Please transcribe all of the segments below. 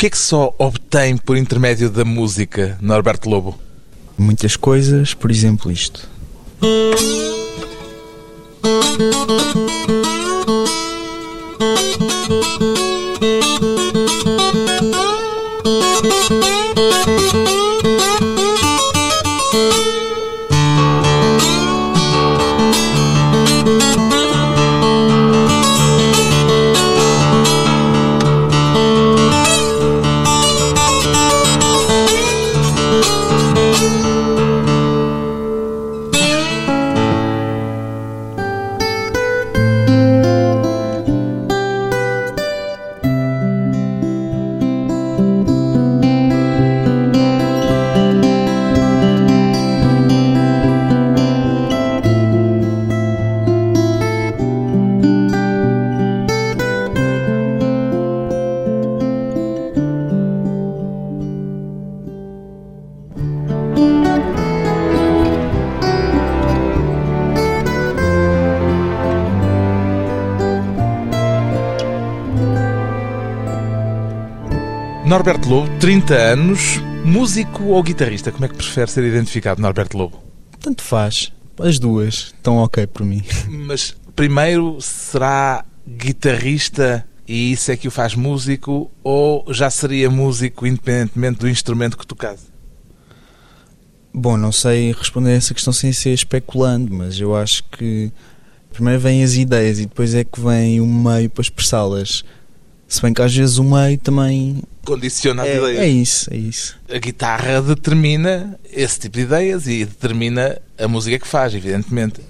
que é que só obtém por intermédio da música, Norberto Lobo? Muitas coisas, por exemplo, isto. Norberto Lobo, 30 anos, músico ou guitarrista? Como é que prefere ser identificado, Norberto Lobo? Tanto faz. As duas estão ok para mim. Mas primeiro será guitarrista e isso é que o faz músico ou já seria músico independentemente do instrumento que tocasse? Bom, não sei responder a essa questão sem ser especulando, mas eu acho que primeiro vêm as ideias e depois é que vem o meio para expressá-las. Se bem que às vezes o meio também condiciona as é, ideias. é isso, é isso. A guitarra determina esse tipo de ideias e determina a música que faz, evidentemente.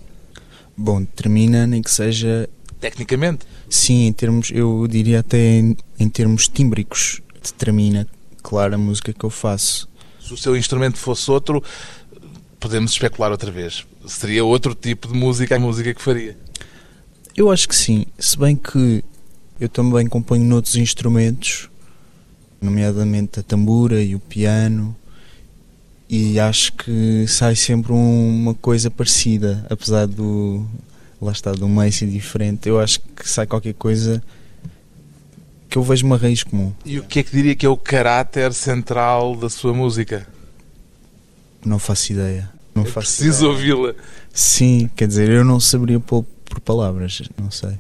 Bom, determina nem que seja Tecnicamente. sim em termos, eu diria até em, em termos tímbricos, determina, claro, a música que eu faço. Se o seu instrumento fosse outro, podemos especular outra vez. Seria outro tipo de música a música que faria. Eu acho que sim, se bem que eu também componho noutros instrumentos, nomeadamente a tambura e o piano, e acho que sai sempre uma coisa parecida, apesar do lá está do meio ser diferente. Eu acho que sai qualquer coisa que eu vejo uma raiz comum. E o que é que diria que é o caráter central da sua música? Não faço ideia. Não Eu faço preciso ouvi-la. Sim, quer dizer, eu não saberia pôr por palavras, não sei.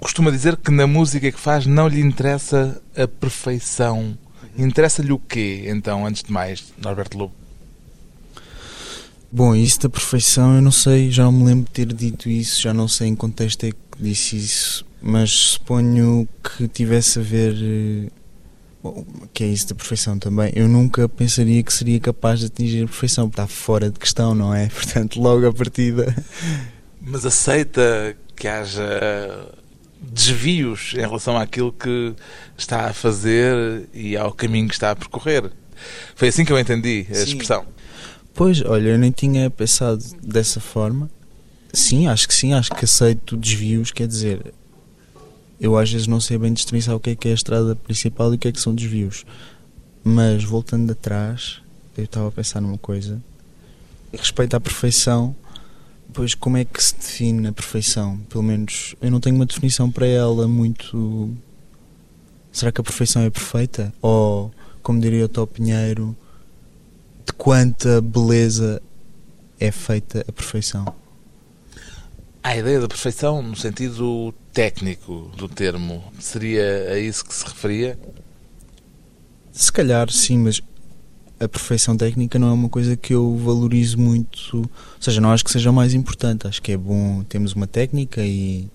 Costuma dizer que na música que faz não lhe interessa a perfeição. Interessa-lhe o quê, então, antes de mais, Norberto Lobo? Bom, isso da perfeição, eu não sei, já não me lembro de ter dito isso, já não sei em contexto é que disse isso, mas suponho que tivesse a ver. eh, bom, que é isso da perfeição também. Eu nunca pensaria que seria capaz de atingir a perfeição, porque está fora de questão, não é? Portanto, logo a partida. Mas aceita que haja desvios em relação àquilo que está a fazer e ao caminho que está a percorrer. Foi assim que eu entendi a Sim. expressão. Pois, olha, eu nem tinha pensado dessa forma. Sim, acho que sim, acho que aceito desvios, quer dizer, eu às vezes não sei bem distinguir o que é que é a estrada principal e o que é que são desvios. Mas voltando atrás, eu estava a pensar numa coisa. Respeito à perfeição, pois como é que se define a perfeição? Pelo menos eu não tenho uma definição para ela muito. Será que a perfeição é perfeita? Ou, como diria o Tó Pinheiro, de quanta beleza é feita a perfeição? A ideia da perfeição, no sentido técnico do termo, seria a isso que se referia? Se calhar sim, mas a perfeição técnica não é uma coisa que eu valorizo muito. Ou seja, não acho que seja o mais importante. Acho que é bom termos uma técnica e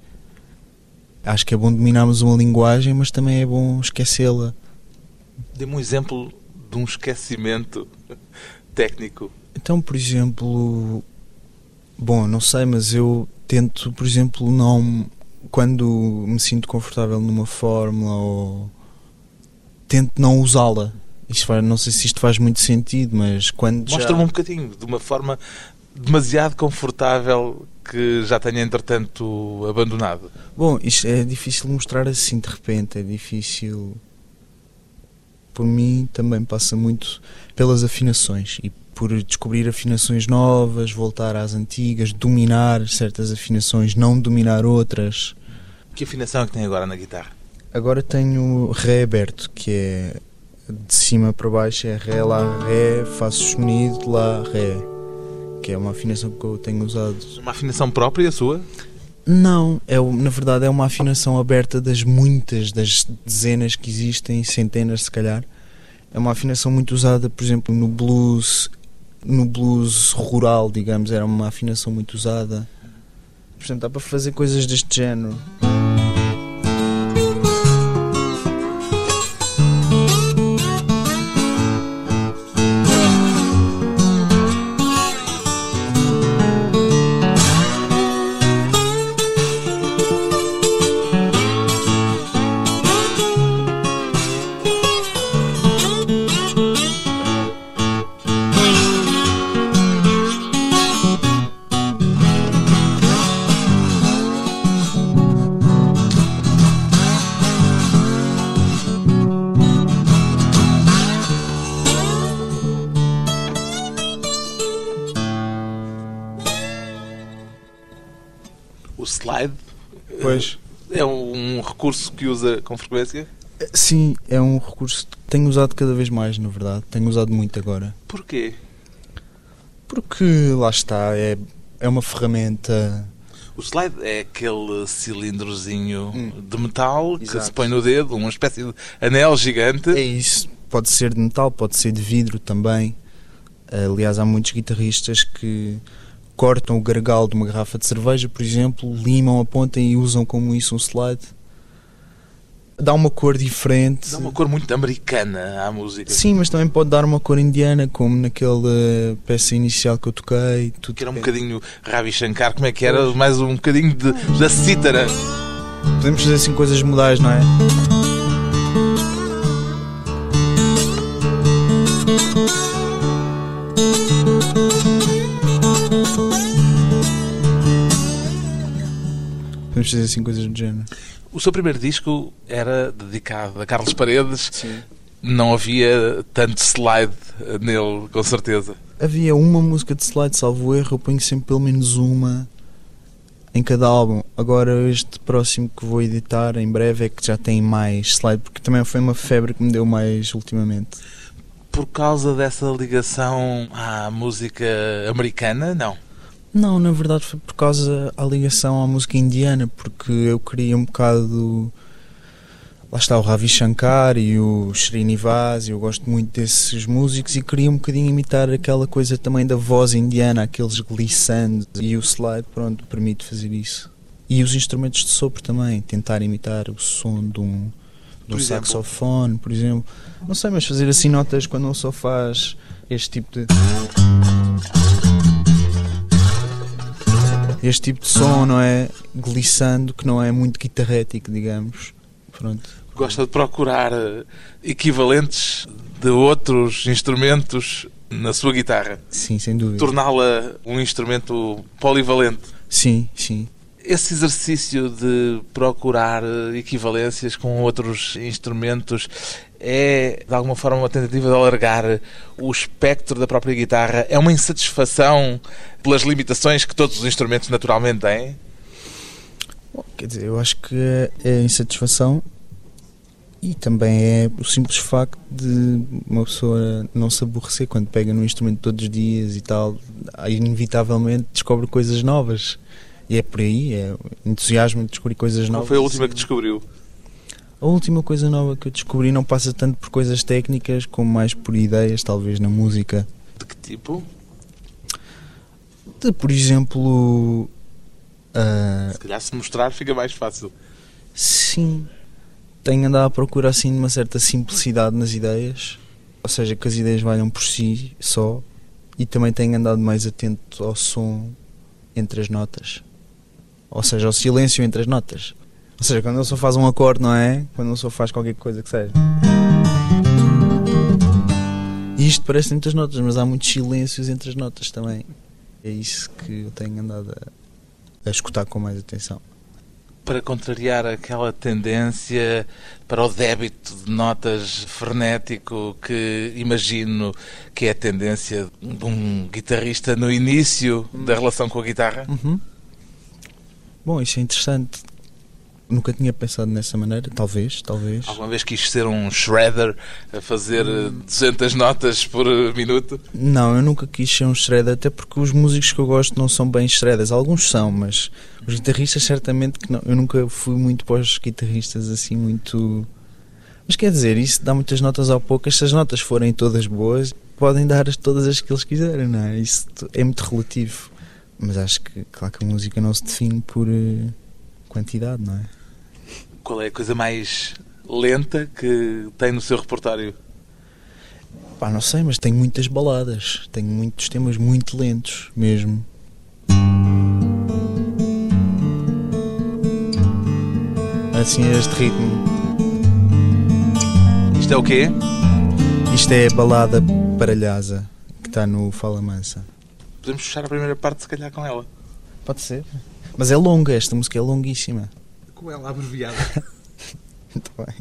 acho que é bom dominarmos uma linguagem, mas também é bom esquecê-la. Dê-me um exemplo de um esquecimento técnico. Então, por exemplo, bom, não sei, mas eu tento, por exemplo, não quando me sinto confortável numa fórmula ou tento não usá-la. Isto faz, não sei se isto faz muito sentido, mas quando já- Mostra-me um bocadinho, de uma forma demasiado confortável que já tenha, entretanto, abandonado. Bom, isto é difícil mostrar assim de repente, é difícil. Por mim também passa muito pelas afinações e por descobrir afinações novas, voltar às antigas, dominar certas afinações, não dominar outras. Que afinação é que tem agora na guitarra? Agora tenho Ré aberto, que é de cima para baixo, é Ré, Lá, Ré, Fá sustenido, Lá, Ré. Que é uma afinação que eu tenho usado. Uma afinação própria sua? Não, é, na verdade é uma afinação aberta das muitas, das dezenas que existem, centenas se calhar. É uma afinação muito usada, por exemplo, no blues, no blues rural, digamos, era uma afinação muito usada. Portanto, dá para fazer coisas deste género. Usa com frequência? Sim, é um recurso que tenho usado cada vez mais, na verdade. Tenho usado muito agora. Porquê? Porque lá está, é, é uma ferramenta. O slide é aquele cilindrozinho Hum. de metal que Exato. se põe no dedo, uma espécie de anel gigante. É isso. Pode ser de metal, pode ser de vidro também. Aliás, há muitos guitarristas que cortam o gargalo de uma garrafa de cerveja, por exemplo, limam a ponta e usam como isso um slide. Dá uma cor diferente. Dá uma cor muito americana à música. Sim, mas também pode dar uma cor indiana, como naquela peça inicial que eu toquei. Tudo Que era um bocadinho Ravi Shankar, como é que era? Mais um bocadinho de, da cítara. Podemos fazer assim coisas modais, não é? Podemos fazer assim coisas do género. O seu primeiro disco era dedicado a Carlos Paredes. Sim. Não havia tanto slide nele, com certeza. Havia uma música de slide, salvo erro, eu ponho sempre pelo menos uma em cada álbum. Agora este próximo que vou editar em breve é que já tem mais slide, porque também foi uma febre que me deu mais ultimamente. Por causa dessa ligação à música americana, não. Não, na verdade foi por causa da ligação à música indiana, porque eu queria um bocado. Lá está o Ravi Shankar e o Srinivas, e eu gosto muito desses músicos e queria um bocadinho imitar aquela coisa também da voz indiana, aqueles glissando, e o slide, pronto, permite fazer isso. E os instrumentos de sopro também, tentar imitar o som de um, de um saxofone, por exemplo. Não sei, mas fazer assim notas quando não só faz este tipo de. Este tipo de som, não é? Glissando, que não é muito guitarrético, digamos. Pronto. Gosta de procurar eh, equivalentes de outros instrumentos na sua guitarra. Sim, sem dúvida. Torná-la um instrumento polivalente. Sim, sim. Esse exercício de procurar eh, equivalências com outros instrumentos é, de alguma forma, uma tentativa de alargar o espectro da própria guitarra? É uma insatisfação pelas limitações que todos os instrumentos naturalmente têm? Bom, quer dizer, eu acho que é insatisfação e também é o simples facto de uma pessoa não se aborrecer quando pega no instrumento todos os dias e tal. Aí, inevitavelmente descobre coisas novas. E é por aí, é o entusiasmo de descobrir coisas Qual novas. foi a última que descobriu? A última coisa nova que eu descobri não passa tanto por coisas técnicas como mais por ideias, talvez na música. De que tipo? De, por exemplo, ah, Se calhar se mostrar fica mais fácil. sim, tenho andado à procura assim de uma certa simplicidade nas ideias, ou seja, que as ideias valham por si só, e também tenho andado mais atento ao som entre as notas, ou seja, ao silêncio entre as notas. Ou seja, quando ele só faz um acorde, não é? Quando ele só faz qualquer coisa que seja. E isto parece muitas notas, mas há muitos silêncios entre as notas também. É isso que eu tenho andado a, a escutar com mais atenção. Para contrariar aquela tendência para o débito de notas frenético que imagino que é a tendência de um guitarrista no início da relação com a guitarra. Uhum. Bom, isso é interessante. Nunca tinha pensado nessa maneira, talvez, talvez. Alguma vez quis ser um shredder a fazer eh, 200 notas por eh, minuto? Não, eu nunca quis ser um shredder, até porque os músicos que eu gosto não são bem shredders. Alguns são, mas os guitarristas certamente que não. Eu nunca fui muito para os guitarristas assim, muito. Mas quer dizer, isso dá muitas notas ao poucas. Se as notas forem todas boas, podem dar as- todas as que eles quiserem, não é? Isso é muito relativo. Mas acho que, claro que a música não se define por eh, quantidade, não é? Qual é a coisa mais lenta que tem no seu repertório? Pá, não sei, mas tenho muitas baladas. Tenho muitos temas muito lentos, mesmo. Assim, este ritmo. Isto é o quê? Isto é a balada paralhasa que está no Fala Mansa. Podemos fechar a primeira parte, se calhar, com ela. Pode ser. Mas é longa, esta música é longuíssima. Com ela abreviada. Muito bem.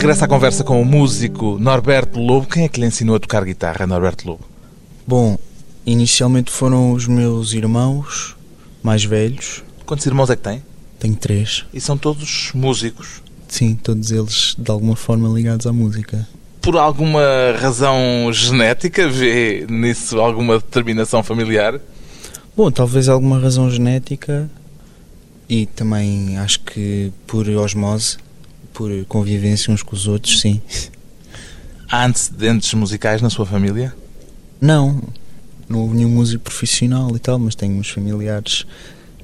Regressa à conversa com o músico Norberto Lobo. Quem é que lhe ensinou a tocar guitarra, Norberto Lobo? Bom, inicialmente foram os meus irmãos mais velhos. Quantos irmãos é que tem? Tenho três. E são todos músicos. Sim, todos eles de alguma forma ligados à música. Por alguma razão genética, vê nisso alguma determinação familiar? Bom, talvez alguma razão genética e também acho que por osmose, por convivência uns com os outros, sim. Há antecedentes musicais na sua família? Não, não houve nenhum músico profissional e tal, mas tenho uns familiares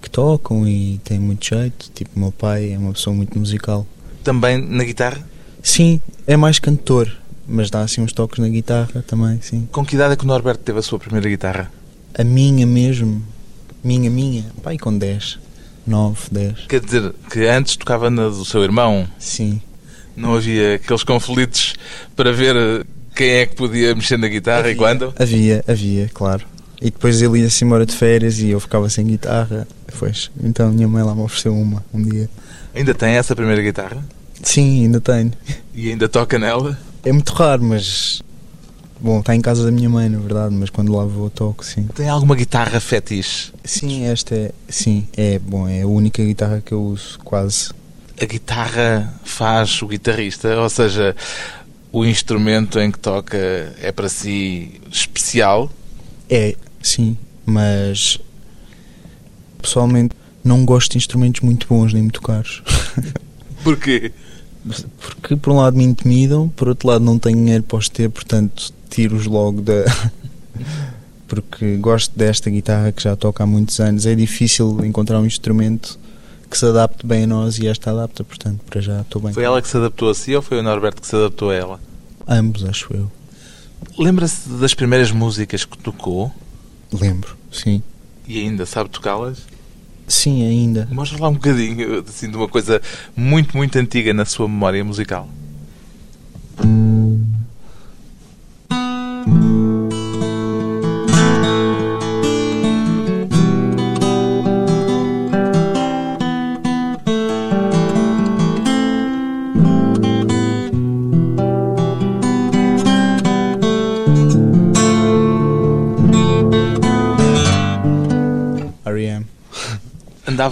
que tocam e têm muito jeito. Tipo, meu pai é uma pessoa muito musical. Também na guitarra? Sim, é mais cantor, mas dá assim uns toques na guitarra também, sim. Com que idade é que o Norberto teve a sua primeira guitarra? A minha mesmo, minha, minha, pai com 10, 9, 10. Quer dizer, que antes tocava na do seu irmão, Sim. não havia aqueles conflitos para ver eh, quem é que podia mexer na guitarra e quando? Havia, havia, claro. E depois ele ia-se embora de férias e eu ficava sem guitarra. Pois, então minha mãe lá me ofereceu uma um dia. Ainda tem essa primeira guitarra? Sim, ainda tenho. E ainda toca nela? É muito raro, mas. Bom, está em casa da minha mãe, na verdade, mas quando lá vou toco, sim. Tem alguma guitarra fetiche? Sim, esta é. Sim, é. Bom, é a única guitarra que eu uso, quase. A guitarra faz o guitarrista, ou seja, O instrumento em que toca é para si especial? É, sim, mas pessoalmente não gosto de instrumentos muito bons nem muito caros. Porquê? Porque por um lado me intimidam, por outro lado não tenho dinheiro para os ter, portanto tiro-os logo da. Porque gosto desta guitarra que já toca há muitos anos. É difícil encontrar um instrumento que se adapte bem a nós e esta adapta, portanto, para já estou bem. Foi ela que se adaptou a si ou foi o Norberto que se adaptou a ela? Ambos, acho eu. Lembra-se das primeiras músicas que tocou? Lembro, sim. E ainda sabe tocá-las? Sim, ainda. Mostra lá um bocadinho assim, de uma coisa muito, muito antiga na sua memória musical. R.E.M.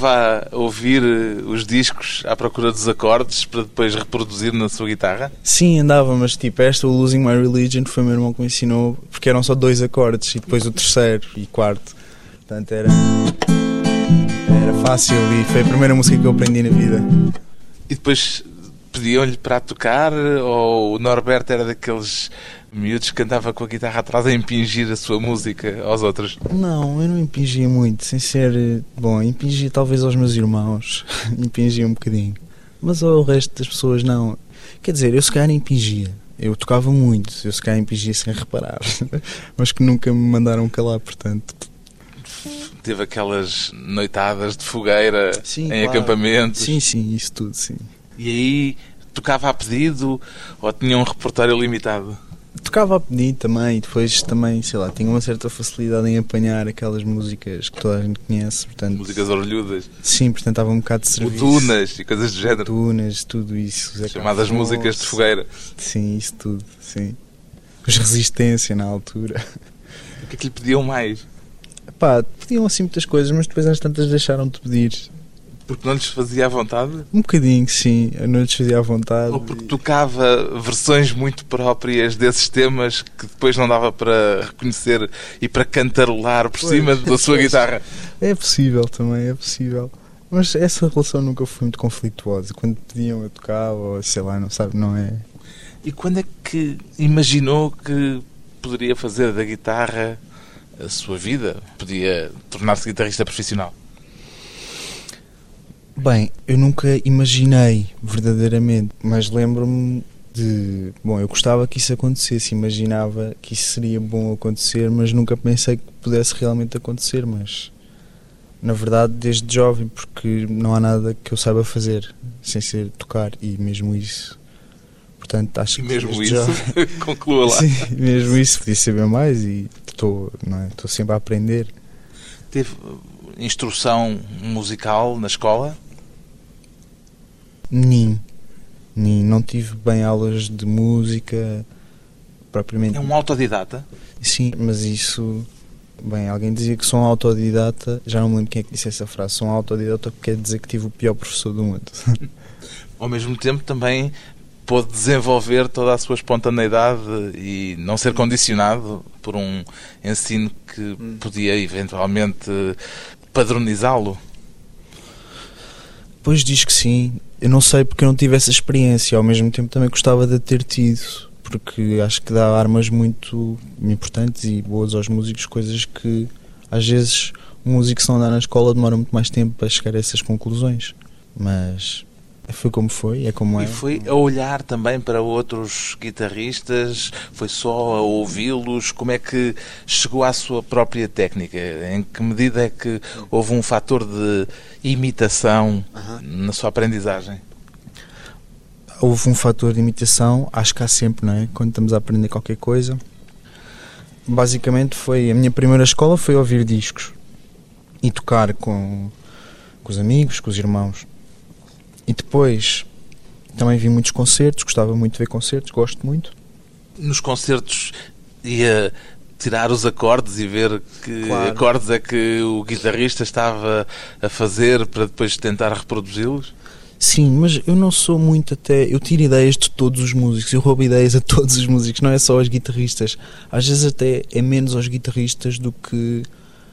Andava a ouvir eh, os discos à procura dos acordes para depois reproduzir na sua guitarra? Sim, andava, mas tipo, esta, o Losing My Religion, foi o meu irmão que me ensinou, porque eram só dois acordes e depois o terceiro e quarto. Portanto, era. Era fácil e foi a primeira música que eu aprendi na vida. E depois pediam-lhe para tocar ou o Norberto era daqueles miúdos que cantava com a guitarra atrás a impingir a sua música aos outros? Não, eu não impingia muito, sem ser. Bom, impingia talvez aos meus irmãos, impingia um bocadinho. Mas ao resto das pessoas não. Quer dizer, eu se calhar impingia. Eu tocava muito, eu se calhar impingia sem reparar. Mas que nunca me mandaram calar, portanto. Teve aquelas noitadas de fogueira Sim, em claro. acampamentos. Sim, sim, isso tudo, sim. E aí tocava a pedido ou tinha um repertório limitado? Tocava a pedir também, e depois também, sei lá, tinha uma certa facilidade em apanhar aquelas músicas que toda a gente conhece, portanto. Músicas orelhudas, Sim, portanto estava um bocado de o serviço. tunas e coisas do género. Tunas, tudo isso. Zé Chamadas Carlos, músicas de fogueira. Sim, isso tudo, sim. Os Resistência na altura. O que é que lhe pediam mais? Pá, pediam assim muitas coisas, mas depois às tantas deixaram de pedir. Porque não lhes fazia à vontade? Um bocadinho, sim. Eu não lhes fazia à vontade. Ou porque tocava versões muito próprias desses temas que depois não dava para reconhecer e para cantarolar por Pois. cima da sua guitarra? É possível também, é possível. Mas essa relação nunca foi muito conflituosa. Quando pediam eu tocava, ou sei lá, não sabe, não é. E quando é que imaginou que poderia fazer da guitarra a sua vida? Podia tornar-se guitarrista profissional? Bem, eu nunca imaginei verdadeiramente, mas lembro-me de. Bom, eu gostava que isso acontecesse, imaginava que isso seria bom acontecer, mas nunca pensei que pudesse realmente acontecer. Mas na verdade, desde jovem, porque não há nada que eu saiba fazer sem ser tocar, e mesmo isso. Portanto, acho E que mesmo isso, jovem- conclua lá. Sim, mesmo isso, podia saber mais e estou não é? estou sempre a aprender. Teve uh, instrução musical na escola? Nem, nem, não tive bem aulas de música propriamente. É um autodidata? Sim, mas isso. Bem, alguém dizia que sou um autodidata, já não me lembro quem é que disse essa frase. Sou um autodidata porque quer dizer que tive o pior professor do mundo. Ao mesmo tempo também pôde desenvolver toda a sua espontaneidade e não ser condicionado por um ensino que podia eventualmente padronizá-lo. Pois diz que sim. Eu não sei porque eu não tive essa experiência. Ao mesmo tempo também gostava de ter tido. Porque acho que dá armas muito importantes e boas aos músicos, coisas que às vezes o músico se não dá na escola demora muito mais tempo para chegar a essas conclusões. Mas foi como foi, é como é. E foi a olhar também para outros guitarristas, foi só a ouvi-los. Como é que chegou à sua própria técnica? Em que medida é que houve um fator de imitação na sua aprendizagem? houve um fator de imitação, acho que há sempre, não é? Quando estamos a aprender qualquer coisa. Basicamente foi a minha primeira escola foi ouvir discos e tocar com, com os amigos, com os irmãos. E depois também vi muitos concertos, gostava muito de ver concertos, gosto muito. Nos concertos ia tirar os acordes e ver que Claro. acordes é que o guitarrista estava a fazer para depois tentar reproduzi-los? Sim, mas eu não sou muito até. Eu tiro ideias de todos os músicos, eu roubo ideias a todos os músicos, não é só aos guitarristas. Às vezes até é menos aos guitarristas do que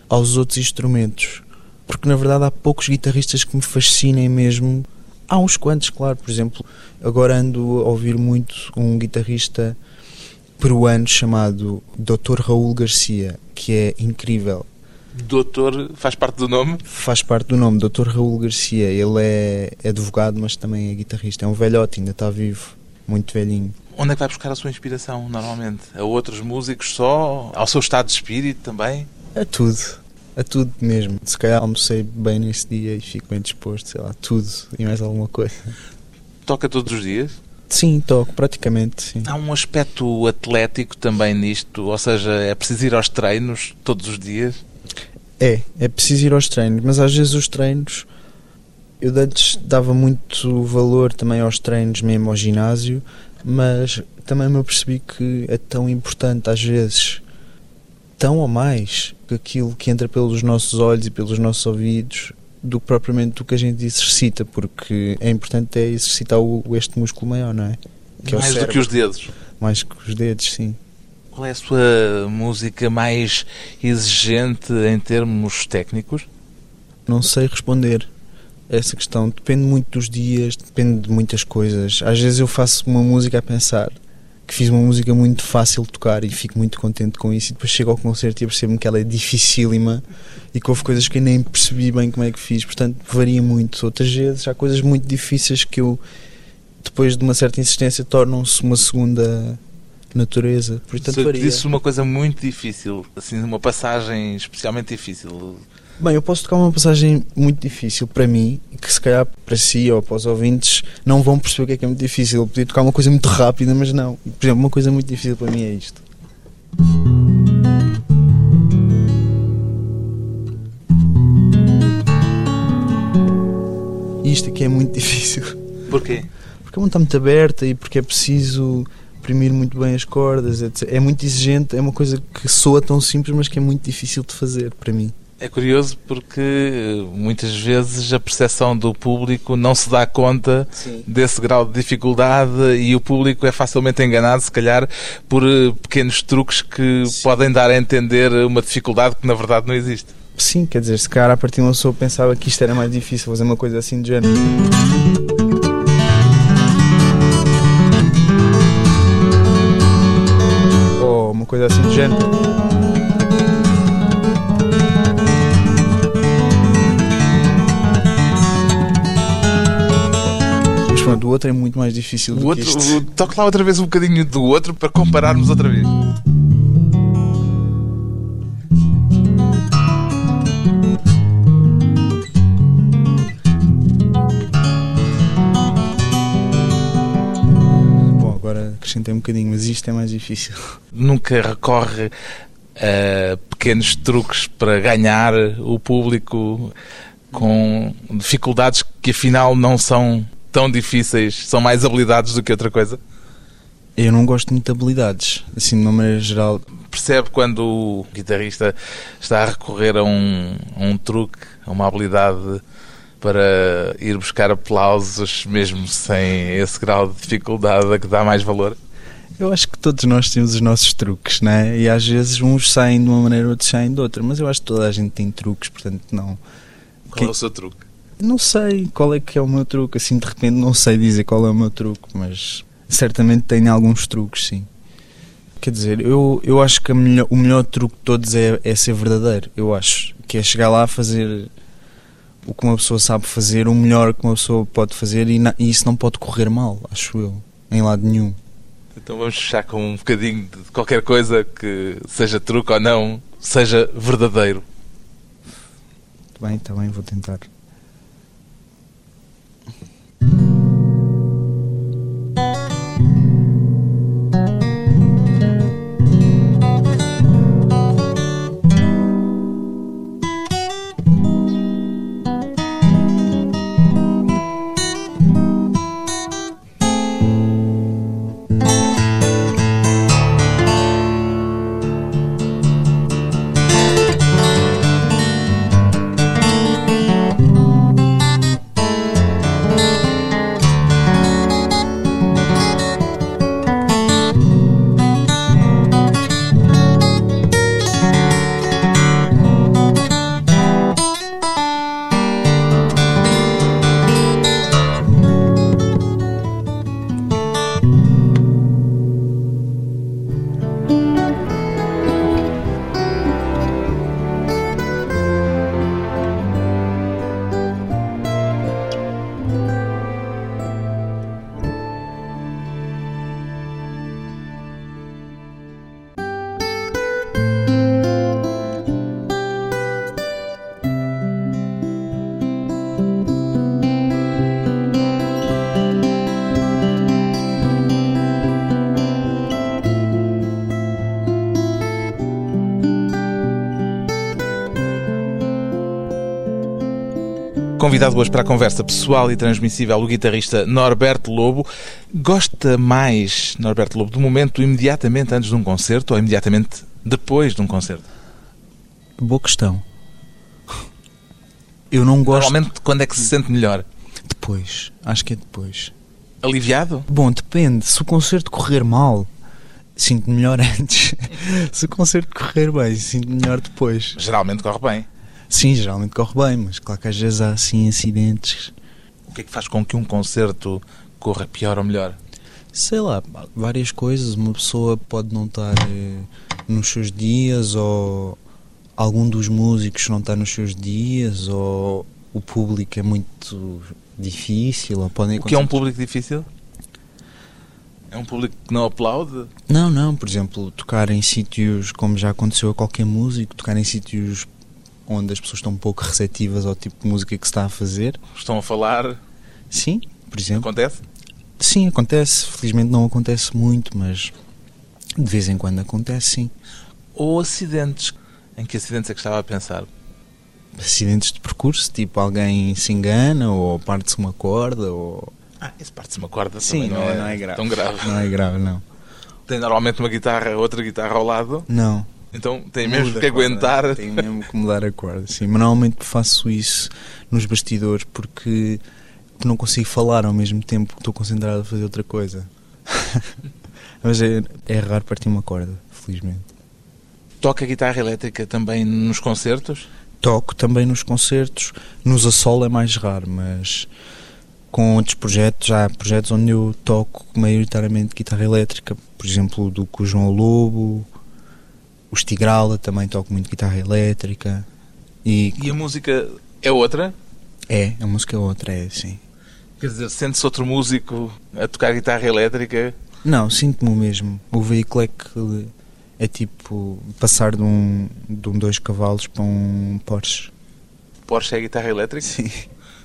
aos outros instrumentos. Porque na verdade há poucos guitarristas que me fascinem mesmo. Há uns quantos, claro, por exemplo, agora ando a ouvir muito um guitarrista peruano chamado Dr. Raul Garcia, que é incrível. Doutor faz parte do nome? Faz parte do nome, Dr. Raul Garcia. Ele é advogado, mas também é guitarrista. É um velhote, ainda está vivo, muito velhinho. Onde é que vai buscar a sua inspiração, normalmente? A outros músicos só? Ao seu estado de espírito também? A tudo. A tudo mesmo. Se calhar almocei bem nesse dia e fico bem disposto, sei lá, tudo e mais alguma coisa. Toca todos os dias? Sim, toco, praticamente, sim. Há um aspecto atlético também nisto, ou seja, é preciso ir aos treinos todos os dias? É, é preciso ir aos treinos, mas às vezes os treinos. Eu antes dava muito valor também aos treinos, mesmo ao ginásio, mas também me apercebi que é tão importante às vezes, tão ou mais, aquilo que entra pelos nossos olhos e pelos nossos ouvidos do que propriamente o que a gente exercita, porque é importante é exercitar o, este músculo maior, não é? Que mais é do que os dedos. Mais que os dedos, sim. Qual é a sua música mais exigente em termos técnicos? Não sei responder a essa questão. Depende muito dos dias, depende de muitas coisas. Às vezes eu faço uma música a pensar que fiz uma música muito fácil de tocar e fico muito contente com isso. E depois chego ao concerto e percebo que ela é dificílima e que houve coisas que eu nem percebi bem como é que fiz. Portanto, varia muito. Outras vezes há coisas muito difíceis que eu, depois de uma certa insistência, tornam-se uma segunda natureza. Portanto, disse uma coisa muito difícil, assim, uma passagem especialmente difícil. Bem, eu posso tocar uma passagem muito difícil para mim, que se calhar para si ou para os ouvintes não vão perceber o que é que é muito difícil. Eu podia tocar uma coisa muito rápida, mas não. Por exemplo, uma coisa muito difícil para mim é isto. Isto aqui é muito difícil. Porquê? Porque a mão está muito aberta e porque é preciso imprimir muito bem as cordas, etc. É muito exigente, é uma coisa que soa tão simples, mas que é muito difícil de fazer para mim. É curioso porque eh, muitas vezes a percepção do público não se dá conta Sim. desse grau de dificuldade e o público é facilmente enganado, se calhar, por eh, pequenos truques que Sim. podem dar a entender uma dificuldade que na verdade não existe. Sim, quer dizer, se calhar a partir de uma pessoa pensava que isto era mais difícil, fazer uma coisa assim de género. Ou uma coisa assim de género. Pronto, o outro é muito mais difícil do O que outro, isto. o- toque lá outra vez um bocadinho do outro para compararmos outra vez. Bom, agora acrescentei um bocadinho, mas isto é mais difícil. Nunca recorre a pequenos truques para ganhar o público com dificuldades que afinal não são tão difíceis, são mais habilidades do que outra coisa. Eu não gosto muito de habilidades, assim, de uma maneira geral. Percebe quando o guitarrista está a recorrer a um, a um truque, a uma habilidade para ir buscar aplausos, mesmo sem esse grau de dificuldade a que dá mais valor? Eu acho que todos nós temos os nossos truques, né? E às vezes uns saem de uma maneira, outros saem de outra. Mas eu acho que toda a gente tem truques, portanto, não. Qual é o seu truque? Não sei qual é que é o meu truque, assim, de repente não sei dizer qual é o meu truque, mas certamente tenho alguns truques, sim. Quer dizer, eu, eu acho que a melhor- o melhor truque de todos é, é ser verdadeiro, eu acho. Que é chegar lá a fazer o que uma pessoa sabe fazer, o melhor que uma pessoa pode fazer e, na- e isso não pode correr mal, acho eu, em lado nenhum. Então vamos fechar com um bocadinho de qualquer coisa que seja truque ou não, seja verdadeiro. Tá Bem, está bem, vou tentar. Convidado hoje para a conversa pessoal e transmissível o guitarrista Norberto Lobo. Gosta mais, Norberto Lobo, do momento imediatamente antes de um concerto ou imediatamente depois de um concerto? Boa questão. Eu não gosto. Normalmente, quando é que se sente melhor? Depois. Acho que é depois. Aliviado? Bom, depende. Se o concerto correr mal, sinto melhor antes. Se o concerto correr bem, sinto melhor depois. Geralmente corre bem. Sim, geralmente corre bem, mas claro que às vezes há assim acidentes. O que é que faz com que um concerto corra pior ou melhor? Sei lá, várias coisas. Uma pessoa pode não estar eh, nos seus dias, ou algum dos músicos não está nos seus dias, ou o público é muito difícil. Ou podem o que é um público difícil? É um público que não aplaude? Não, não. Por exemplo, tocar em sítios, como já aconteceu a qualquer músico, tocar em sítios onde as pessoas estão um pouco receptivas ao tipo de música que se está a fazer. Estão a falar? Sim, por exemplo. Acontece? Sim, acontece. Felizmente não acontece muito, mas de vez em quando acontece, sim. Ou acidentes. Em que acidentes é que estava a pensar? Acidentes de percurso, tipo alguém se engana ou parte-se uma corda ou... Ah, esse parte-se uma corda sim, não, é, não é grave. tão grave. Não é grave, não. Tem normalmente uma guitarra, outra guitarra ao lado? Não. Então tem mesmo que aguentar. Tem mesmo que mudar a corda, sim. Mas normalmente faço isso nos bastidores porque não consigo falar ao mesmo tempo que estou concentrado a fazer outra coisa. Mas é, é raro partir uma corda, felizmente. Toca guitarra elétrica também nos concertos? Toco também nos concertos. Nos a solo é mais raro, mas com outros projetos, já há projetos onde eu toco maioritariamente guitarra elétrica, por exemplo, do com o João Lobo, o Stigrala também toco muito guitarra elétrica. E, e a música é outra? É, a música é outra, é sim. Quer dizer, sente-se outro músico a tocar guitarra elétrica? Não, sinto-me o mesmo. O veículo é que é tipo passar de um, de um dois cavalos para um Porsche. Porsche é a guitarra elétrica? Sim.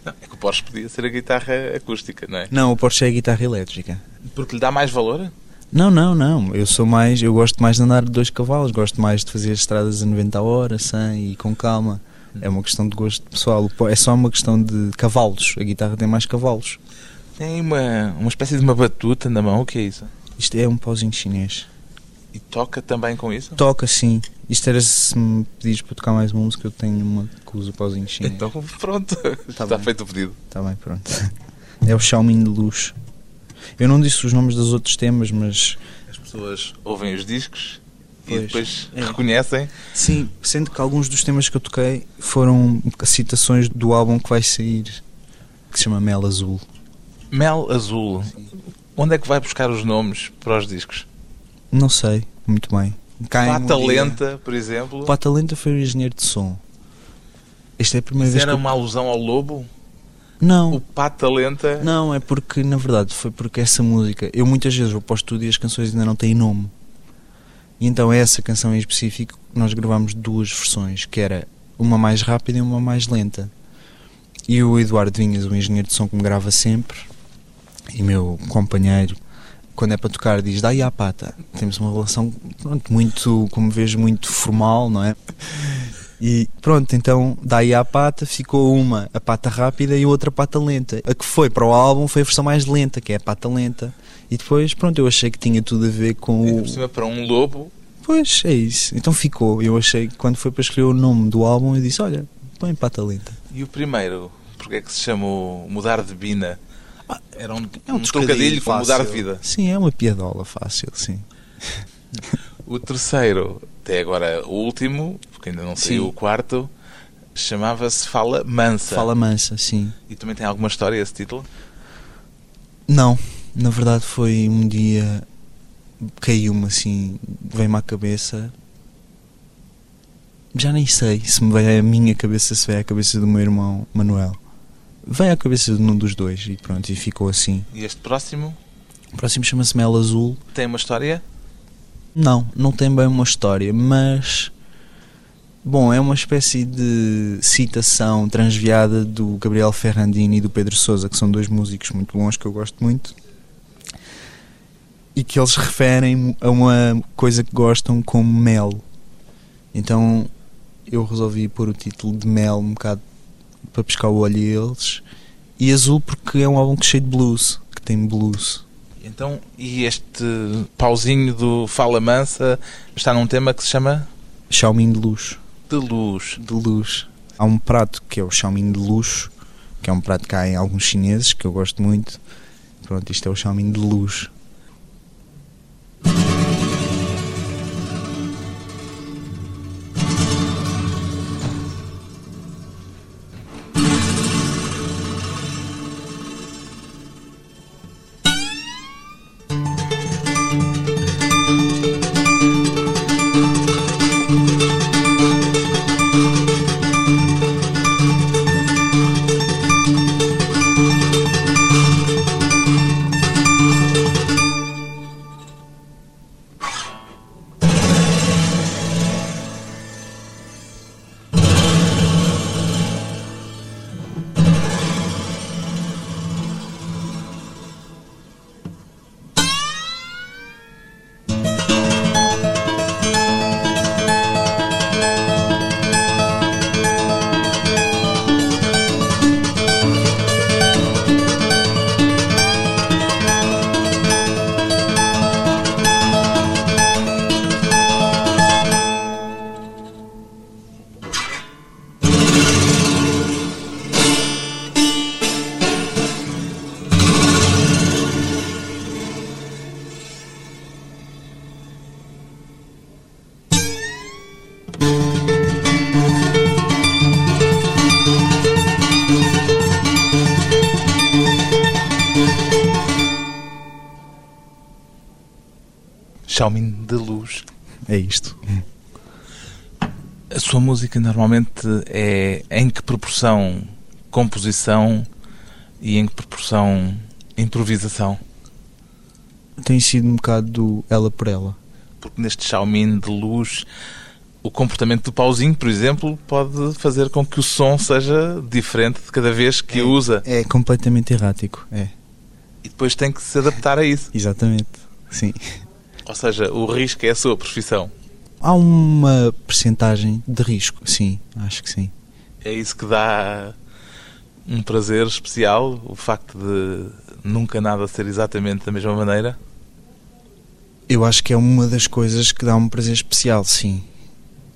Não, é que o Porsche podia ser a guitarra acústica, não é? Não, o Porsche é a guitarra elétrica. Porque lhe dá mais valor? Não, não, não. Eu sou mais, eu gosto mais de andar de dois cavalos, gosto mais de fazer estradas a 90 horas, sem e com calma. É uma questão de gosto pessoal. É só uma questão de cavalos. A guitarra tem mais cavalos. Tem uma, uma espécie de uma batuta na mão. O que é isso? Isto é um pauzinho chinês. E toca também com isso? Toca, sim. Isto era se me pedires para tocar mais música, eu tenho uma que usa pauzinho chinês. Então pronto, tá está bem. feito o pedido. Está bem, pronto. É o Xiaomi de luz. Eu não disse os nomes dos outros temas, mas. As pessoas ouvem os discos pois, e depois é. reconhecem. Sim, sendo que alguns dos temas que eu toquei foram citações do álbum que vai sair, que se chama Mel Azul. Mel Azul. Sim. Onde é que vai buscar os nomes para os discos? Não sei, muito bem. Pata um por exemplo. Pata Lenta foi o engenheiro de som. Esta é a primeira Isso vez era que uma alusão ao lobo? Não. O Pata Lenta? Não, é porque, na verdade, foi porque essa música. Eu muitas vezes vou para o estúdio e as canções ainda não têm nome. E então, essa canção em específico, nós gravámos duas versões, que era uma mais rápida e uma mais lenta. E o Eduardo Vinhas, o engenheiro de som que me grava sempre, e meu companheiro, quando é para tocar, diz: Dá aí a pata. Temos uma relação, pronto, muito, como vejo, muito formal, não é? E pronto, então daí à pata ficou uma a pata rápida e outra pata lenta. A que foi para o álbum foi a versão mais lenta, que é a pata lenta. E depois, pronto, eu achei que tinha tudo a ver com e por cima para um lobo. Pois, é isso. Então ficou. Eu achei que quando foi para escolher o nome do álbum, eu disse: Olha, põe pata lenta. E o primeiro, porque é que se chamou Mudar de Bina? Ah, era um, é um, um trocadilho com mudar de vida. Sim, é uma piadola fácil, sim. o terceiro, até agora o último, porque ainda não saiu sim. o quarto, chamava-se Fala Mansa. Fala Mansa, sim. E também tem alguma história esse título? Não, na verdade foi um dia caiu-me assim, veio-me à cabeça. Já nem sei se me veio à minha cabeça, se veio à cabeça do meu irmão Manuel veio à cabeça de um dos dois e pronto, e ficou assim. E este próximo? O próximo chama-se Mel Azul. Tem uma história? Não, não tem bem uma história, mas. Bom, é uma espécie de citação transviada do Gabriel Ferrandini e do Pedro Sousa, que são dois músicos muito bons que eu gosto muito. E que eles referem a uma coisa que gostam como mel. Então eu resolvi pôr o título de mel um bocado para pescar o olho a eles. E azul porque é um álbum cheio de blues, que tem blues. Então, e este pauzinho do Fala Mansa está num tema que se chama Xiaomi de luz. De luz. De luz. Há um prato que é o Xiaomi de luxo, que é um prato que há em alguns chineses, que eu gosto muito. Pronto, isto é o Xiaomi de luz. É isto. A sua música normalmente é em que proporção composição e em que proporção improvisação? Tem sido um bocado do ela por ela. Porque neste Xiaomi de luz, o comportamento do pauzinho, por exemplo, pode fazer com que o som seja diferente de cada vez que é, usa. É completamente errático, é. E depois tem que se adaptar a isso. Exatamente, sim. Ou seja, o risco é a sua profissão. Há uma percentagem de risco, sim, acho que sim. É isso que dá um prazer especial, o facto de nunca nada ser exatamente da mesma maneira? Eu acho que é uma das coisas que dá um prazer especial, sim.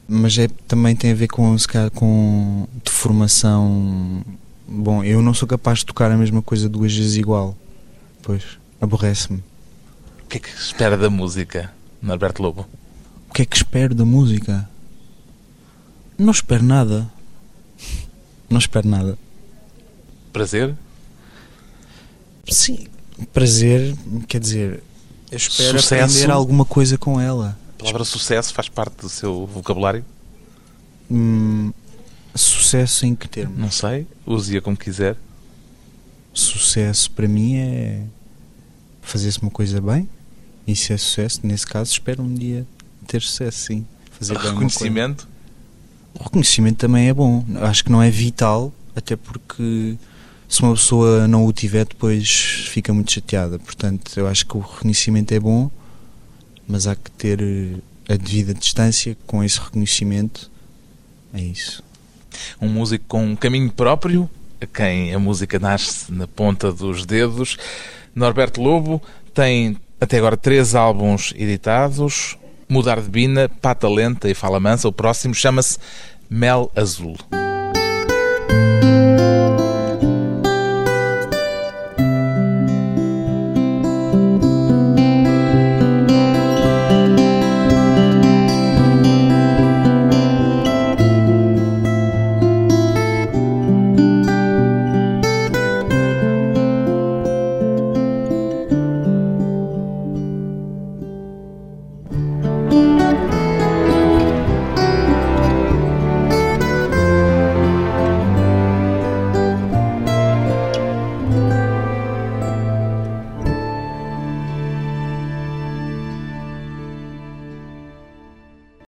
Mas é, também tem a ver com, com de formação. Bom, eu não sou capaz de tocar a mesma coisa duas vezes igual. Pois, aborrece-me. O que é que espera da música, Norberto Lobo? O que é que espero da música? Não espero nada. Não espero nada. Prazer? Sim, prazer, quer dizer, eu espero Sucesso. aprender alguma coisa com ela. A palavra sucesso faz parte do seu vocabulário? Hum, sucesso em que termos? Não sei, use-a como quiser. Sucesso para mim é fazer-se uma coisa bem. Isso é sucesso. Nesse caso, espero um dia ter sucesso, sim. Fazer Reconhecimento? O reconhecimento também é bom. Acho que não é vital, até porque se uma pessoa não o tiver, depois fica muito chateada. Portanto, eu acho que o reconhecimento é bom, mas há que ter eh, a devida distância com esse reconhecimento. É isso. Um músico com um caminho próprio, a quem a música nasce na ponta dos dedos. Norberto Lobo tem até agora três álbuns editados: Mudar de Bina, Pata Lenta e Fala Mansa. O próximo chama-se Mel Azul.